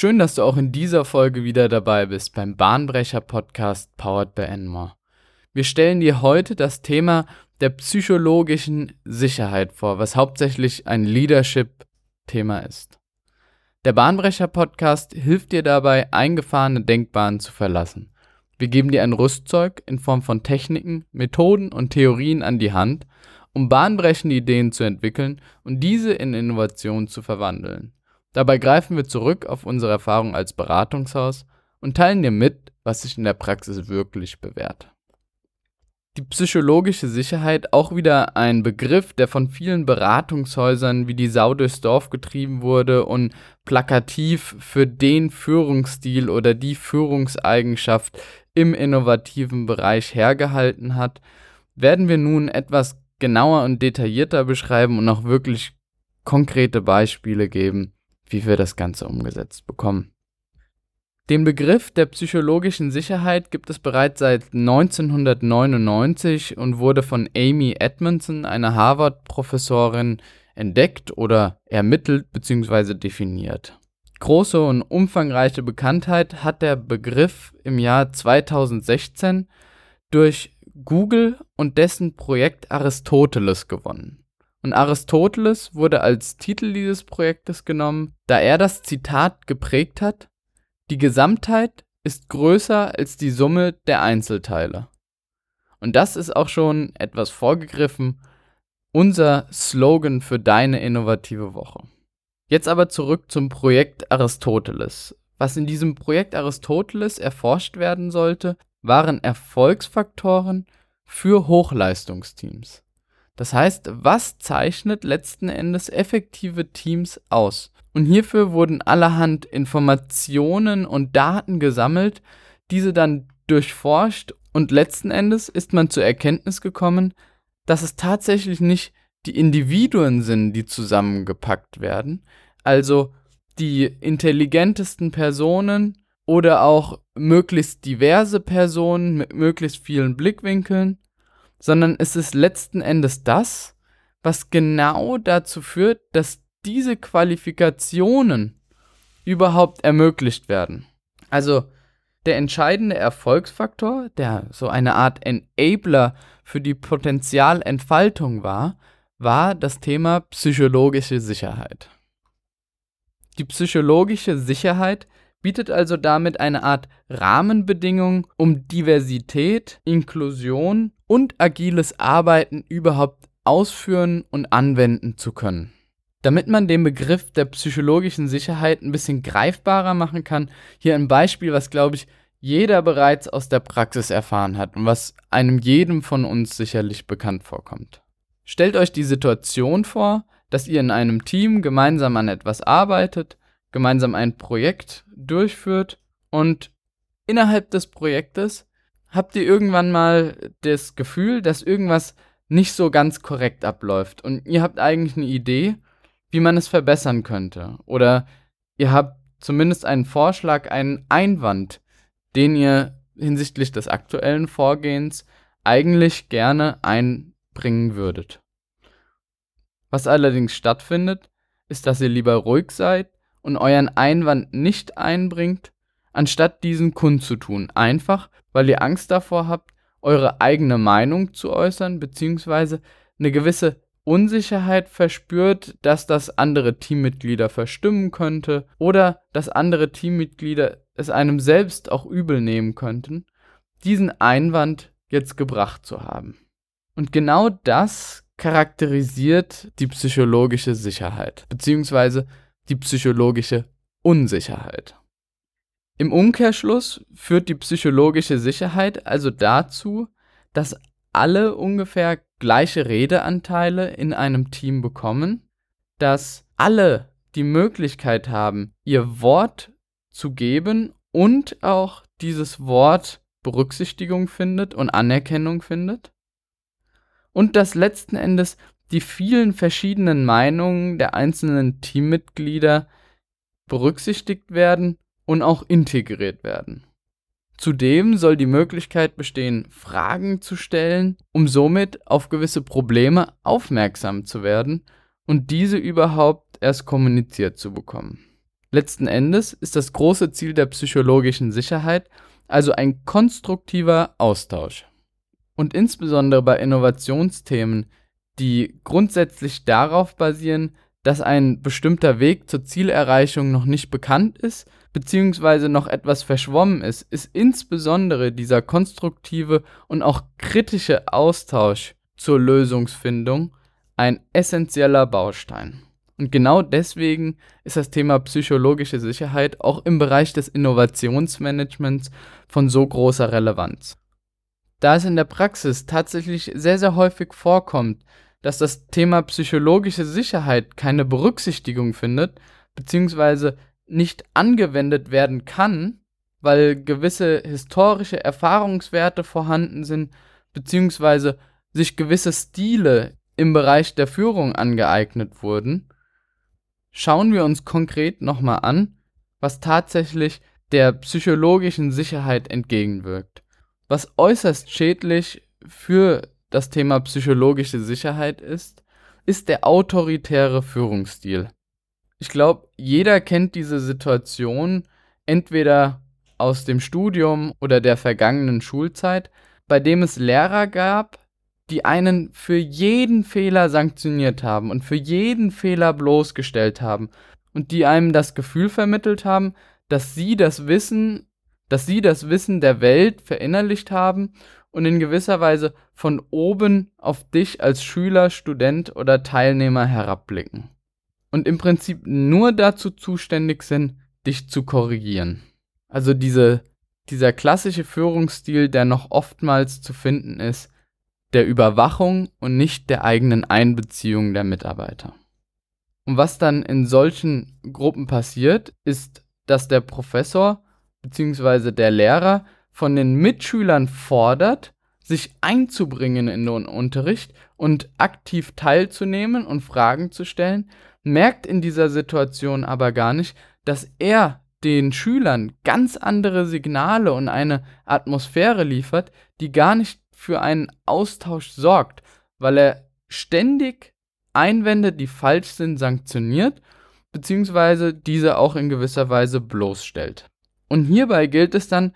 Schön, dass du auch in dieser Folge wieder dabei bist beim Bahnbrecher Podcast Powered by Enmore. Wir stellen dir heute das Thema der psychologischen Sicherheit vor, was hauptsächlich ein Leadership-Thema ist. Der Bahnbrecher Podcast hilft dir dabei, eingefahrene Denkbahnen zu verlassen. Wir geben dir ein Rüstzeug in Form von Techniken, Methoden und Theorien an die Hand, um bahnbrechende Ideen zu entwickeln und diese in Innovationen zu verwandeln. Dabei greifen wir zurück auf unsere Erfahrung als Beratungshaus und teilen dir mit, was sich in der Praxis wirklich bewährt. Die psychologische Sicherheit, auch wieder ein Begriff, der von vielen Beratungshäusern wie die Sau durchs Dorf getrieben wurde und plakativ für den Führungsstil oder die Führungseigenschaft im innovativen Bereich hergehalten hat, werden wir nun etwas genauer und detaillierter beschreiben und auch wirklich konkrete Beispiele geben, wie wir das Ganze umgesetzt bekommen. Den Begriff der psychologischen Sicherheit gibt es bereits seit 1999 und wurde von Amy Edmondson, einer Harvard-Professorin, entdeckt oder ermittelt bzw. definiert. Große und umfangreiche Bekanntheit hat der Begriff im Jahr 2016 durch Google und dessen Projekt Aristoteles gewonnen. Und Aristoteles wurde als Titel dieses Projektes genommen, da er das Zitat geprägt hat, die Gesamtheit ist größer als die Summe der Einzelteile. Und das ist auch schon etwas vorgegriffen, unser Slogan für deine innovative Woche. Jetzt aber zurück zum Projekt Aristoteles. Was in diesem Projekt Aristoteles erforscht werden sollte, waren Erfolgsfaktoren für Hochleistungsteams. Das heißt, was zeichnet letzten Endes effektive Teams aus? Und hierfür wurden allerhand Informationen und Daten gesammelt, diese dann durchforscht und letzten Endes ist man zur Erkenntnis gekommen, dass es tatsächlich nicht die Individuen sind, die zusammengepackt werden, also die intelligentesten Personen oder auch möglichst diverse Personen mit möglichst vielen Blickwinkeln, sondern es ist letzten Endes das, was genau dazu führt, dass diese Qualifikationen überhaupt ermöglicht werden. Also der entscheidende Erfolgsfaktor, der so eine Art Enabler für die Potenzialentfaltung war, war das Thema psychologische Sicherheit. Die psychologische Sicherheit bietet also damit eine Art Rahmenbedingung, um Diversität, Inklusion und agiles Arbeiten überhaupt ausführen und anwenden zu können. Damit man den Begriff der psychologischen Sicherheit ein bisschen greifbarer machen kann, hier ein Beispiel, was glaube ich jeder bereits aus der Praxis erfahren hat und was einem jedem von uns sicherlich bekannt vorkommt. Stellt euch die Situation vor, dass ihr in einem Team gemeinsam an etwas arbeitet, gemeinsam ein Projekt durchführt und innerhalb des Projektes habt ihr irgendwann mal das Gefühl, dass irgendwas nicht so ganz korrekt abläuft und ihr habt eigentlich eine Idee, wie man es verbessern könnte oder ihr habt zumindest einen Vorschlag, einen Einwand, den ihr hinsichtlich des aktuellen Vorgehens eigentlich gerne einbringen würdet. Was allerdings stattfindet, ist, dass ihr lieber ruhig seid und euren Einwand nicht einbringt, anstatt diesen kundzutun. Einfach, weil ihr Angst davor habt, eure eigene Meinung zu äußern, beziehungsweise eine gewisse Unsicherheit verspürt, dass das andere Teammitglieder verstimmen könnte oder dass andere Teammitglieder es einem selbst auch übel nehmen könnten, diesen Einwand jetzt gebracht zu haben. Und genau das charakterisiert die psychologische Sicherheit, beziehungsweise die psychologische Unsicherheit. Im Umkehrschluss führt die psychologische Sicherheit also dazu, dass alle ungefähr gleiche Redeanteile in einem Team bekommen, dass alle die Möglichkeit haben, ihr Wort zu geben und auch dieses Wort Berücksichtigung findet und Anerkennung findet und dass letzten Endes die vielen verschiedenen Meinungen der einzelnen Teammitglieder berücksichtigt werden und auch integriert werden. Zudem soll die Möglichkeit bestehen, Fragen zu stellen, um somit auf gewisse Probleme aufmerksam zu werden und diese überhaupt erst kommuniziert zu bekommen. Letzten Endes ist das große Ziel der psychologischen Sicherheit also ein konstruktiver Austausch. Und insbesondere bei Innovationsthemen, die grundsätzlich darauf basieren, dass ein bestimmter Weg zur Zielerreichung noch nicht bekannt ist, beziehungsweise noch etwas verschwommen ist, ist insbesondere dieser konstruktive und auch kritische Austausch zur Lösungsfindung ein essentieller Baustein. Und genau deswegen ist das Thema psychologische Sicherheit auch im Bereich des Innovationsmanagements von so großer Relevanz. Da es in der Praxis tatsächlich sehr, sehr häufig vorkommt, dass das Thema psychologische Sicherheit keine Berücksichtigung findet, beziehungsweise nicht angewendet werden kann, weil gewisse historische Erfahrungswerte vorhanden sind, beziehungsweise sich gewisse Stile im Bereich der Führung angeeignet wurden, schauen wir uns konkret nochmal an, was tatsächlich der psychologischen Sicherheit entgegenwirkt. Was äußerst schädlich für das Thema psychologische Sicherheit ist, ist der autoritäre Führungsstil. Ich glaube, jeder kennt diese Situation entweder aus dem Studium oder der vergangenen Schulzeit, bei dem es Lehrer gab, die einen für jeden Fehler sanktioniert haben und für jeden Fehler bloßgestellt haben und die einem das Gefühl vermittelt haben, dass sie das Wissen, dass sie das Wissen der Welt verinnerlicht haben und in gewisser Weise von oben auf dich als Schüler, Student oder Teilnehmer herabblicken. Und im Prinzip nur dazu zuständig sind, dich zu korrigieren. Also diese, dieser klassische Führungsstil, der noch oftmals zu finden ist, der Überwachung und nicht der eigenen Einbeziehung der Mitarbeiter. Und was dann in solchen Gruppen passiert, ist, dass der Professor bzw. der Lehrer von den Mitschülern fordert, sich einzubringen in den Unterricht und aktiv teilzunehmen und Fragen zu stellen, merkt in dieser Situation aber gar nicht, dass er den Schülern ganz andere Signale und eine Atmosphäre liefert, die gar nicht für einen Austausch sorgt, weil er ständig Einwände, die falsch sind, sanktioniert, beziehungsweise diese auch in gewisser Weise bloßstellt. Und hierbei gilt es dann,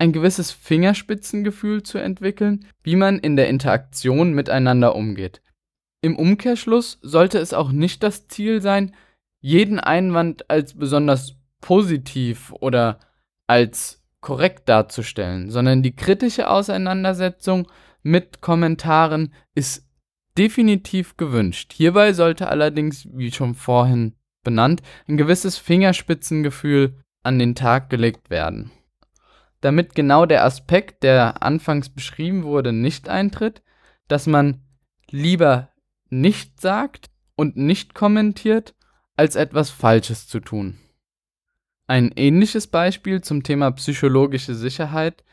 ein gewisses Fingerspitzengefühl zu entwickeln, wie man in der Interaktion miteinander umgeht. Im Umkehrschluss sollte es auch nicht das Ziel sein, jeden Einwand als besonders positiv oder als korrekt darzustellen, sondern die kritische Auseinandersetzung mit Kommentaren ist definitiv gewünscht. Hierbei sollte allerdings, wie schon vorhin benannt, ein gewisses Fingerspitzengefühl an den Tag gelegt werden. Damit genau der Aspekt, der anfangs beschrieben wurde, nicht eintritt, dass man lieber nicht sagt und nicht kommentiert, als etwas Falsches zu tun. Ein ähnliches Beispiel zum Thema psychologische Sicherheit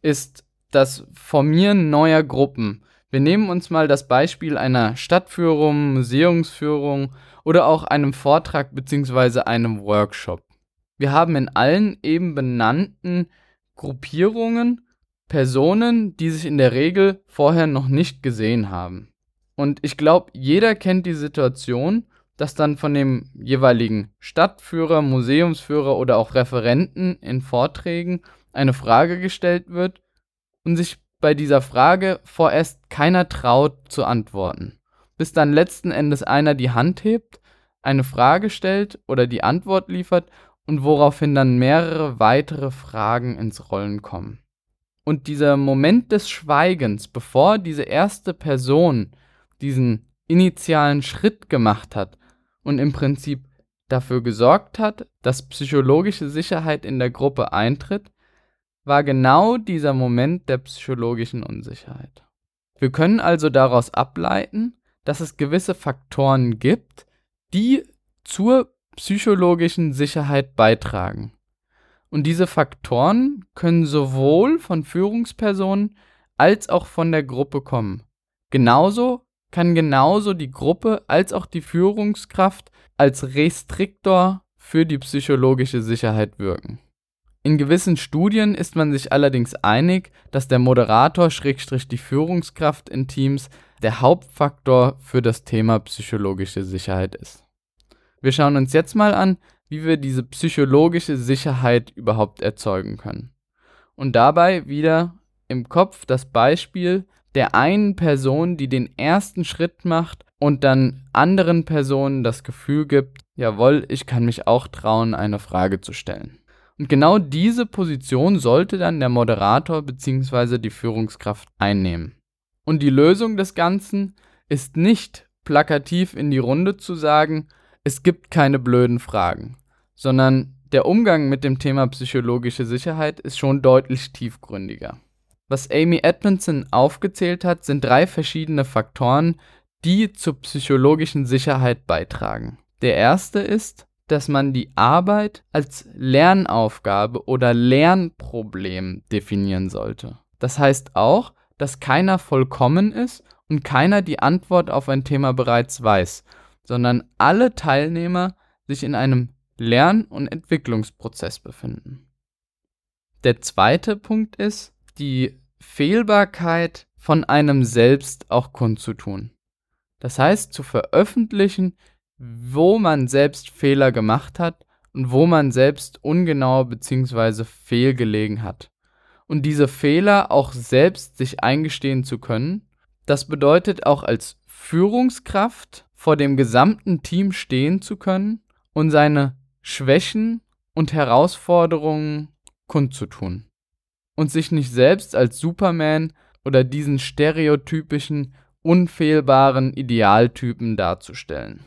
ist das Formieren neuer Gruppen. Wir nehmen uns mal das Beispiel einer Stadtführung, Museumsführung oder auch einem Vortrag bzw. einem Workshop. Wir haben in allen eben benannten Gruppierungen Personen, die sich in der Regel vorher noch nicht gesehen haben. Und ich glaube, jeder kennt die Situation, dass dann von dem jeweiligen Stadtführer, Museumsführer oder auch Referenten in Vorträgen eine Frage gestellt wird und sich bei dieser Frage vorerst keiner traut zu antworten, bis dann letzten Endes einer die Hand hebt, eine Frage stellt oder die Antwort liefert und woraufhin dann mehrere weitere Fragen ins Rollen kommen. Und dieser Moment des Schweigens, bevor diese erste Person diesen initialen Schritt gemacht hat, und im Prinzip dafür gesorgt hat, dass psychologische Sicherheit in der Gruppe eintritt, war genau dieser Moment der psychologischen Unsicherheit. Wir können also daraus ableiten, dass es gewisse Faktoren gibt, die zur psychologischen Sicherheit beitragen. Und diese Faktoren können sowohl von Führungspersonen als auch von der Gruppe kommen. Genauso kann genauso die Gruppe als auch die Führungskraft als Restriktor für die psychologische Sicherheit wirken. In gewissen Studien ist man sich allerdings einig, dass der Moderator Schrägstrich die Führungskraft in Teams der Hauptfaktor für das Thema psychologische Sicherheit ist. Wir schauen uns jetzt mal an, wie wir diese psychologische Sicherheit überhaupt erzeugen können. Und dabei wieder im Kopf das Beispiel der einen Person, die den ersten Schritt macht und dann anderen Personen das Gefühl gibt, jawohl, ich kann mich auch trauen, eine Frage zu stellen. Und genau diese Position sollte dann der Moderator bzw. die Führungskraft einnehmen. Und die Lösung des Ganzen ist nicht plakativ in die Runde zu sagen, es gibt keine blöden Fragen, sondern der Umgang mit dem Thema psychologische Sicherheit ist schon deutlich tiefgründiger. Was Amy Edmondson aufgezählt hat, sind drei verschiedene Faktoren, die zur psychologischen Sicherheit beitragen. Der erste ist, dass man die Arbeit als Lernaufgabe oder Lernproblem definieren sollte. Das heißt auch, dass keiner vollkommen ist und keiner die Antwort auf ein Thema bereits weiß, sondern alle Teilnehmer sich in einem Lern- und Entwicklungsprozess befinden. Der zweite Punkt ist, die Fehlbarkeit von einem selbst auch kundzutun. Das heißt, zu veröffentlichen, wo man selbst Fehler gemacht hat und wo man selbst ungenau bzw. fehlgelegen hat. Und diese Fehler auch selbst sich eingestehen zu können, das bedeutet auch als Führungskraft vor dem gesamten Team stehen zu können und seine Schwächen und Herausforderungen kundzutun. Und sich nicht selbst als Superman oder diesen stereotypischen, unfehlbaren Idealtypen darzustellen.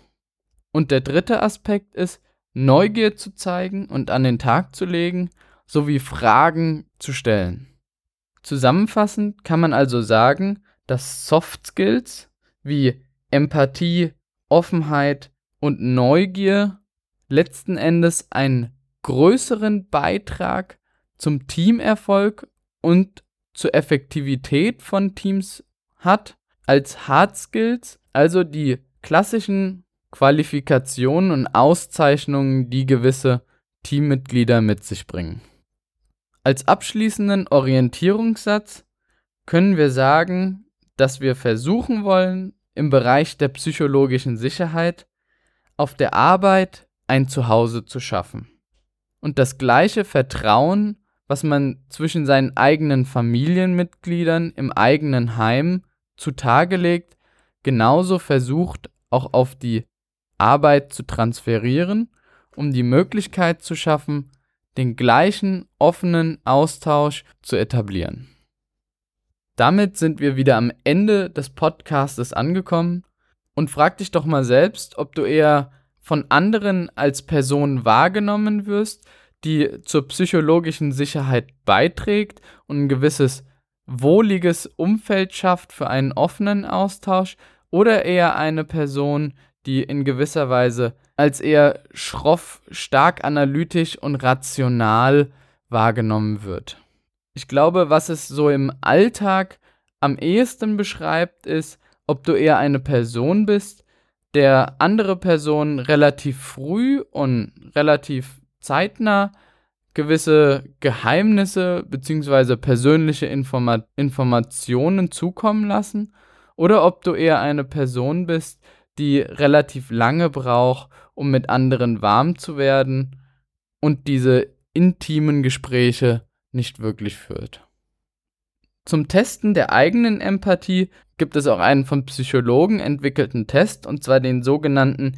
Und der dritte Aspekt ist, Neugier zu zeigen und an den Tag zu legen, sowie Fragen zu stellen. Zusammenfassend kann man also sagen, dass Soft Skills wie Empathie, Offenheit und Neugier letzten Endes einen größeren Beitrag zum Teamerfolg und zur Effektivität von Teams hat als Hard Skills, also die klassischen Qualifikationen und Auszeichnungen, die gewisse Teammitglieder mit sich bringen. Als abschließenden Orientierungssatz können wir sagen, dass wir versuchen wollen, im Bereich der psychologischen Sicherheit auf der Arbeit ein Zuhause zu schaffen und das gleiche Vertrauen, was man zwischen seinen eigenen Familienmitgliedern im eigenen Heim zutage legt, genauso versucht auch auf die Arbeit zu transferieren, um die Möglichkeit zu schaffen, den gleichen offenen Austausch zu etablieren. Damit sind wir wieder am Ende des Podcastes angekommen und frag dich doch mal selbst, ob du eher von anderen als Person wahrgenommen wirst, die zur psychologischen Sicherheit beiträgt und ein gewisses wohliges Umfeld schafft für einen offenen Austausch oder eher eine Person, die in gewisser Weise als eher schroff, stark analytisch und rational wahrgenommen wird. Ich glaube, was es so im Alltag am ehesten beschreibt, ist, ob du eher eine Person bist, der andere Personen relativ früh und relativ zeitnah gewisse Geheimnisse bzw. persönliche Informa Informationen zukommen lassen, oder ob du eher eine Person bist, die relativ lange braucht, um mit anderen warm zu werden und diese intimen Gespräche nicht wirklich führt. Zum Testen der eigenen Empathie gibt es auch einen von Psychologen entwickelten Test, und zwar den sogenannten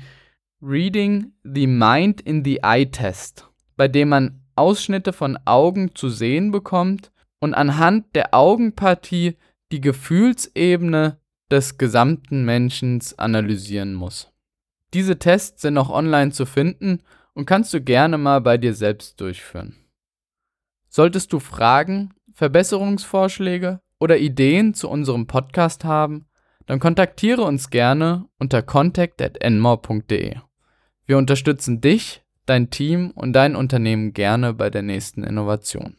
Reading the Mind in the Eye Test, bei dem man Ausschnitte von Augen zu sehen bekommt und anhand der Augenpartie die Gefühlsebene des gesamten Menschen analysieren muss. Diese Tests sind auch online zu finden und kannst du gerne mal bei dir selbst durchführen. Solltest du Fragen, Verbesserungsvorschläge oder Ideen zu unserem Podcast haben, dann kontaktiere uns gerne unter contact@enmore.de. Wir unterstützen dich, dein Team und dein Unternehmen gerne bei der nächsten Innovation.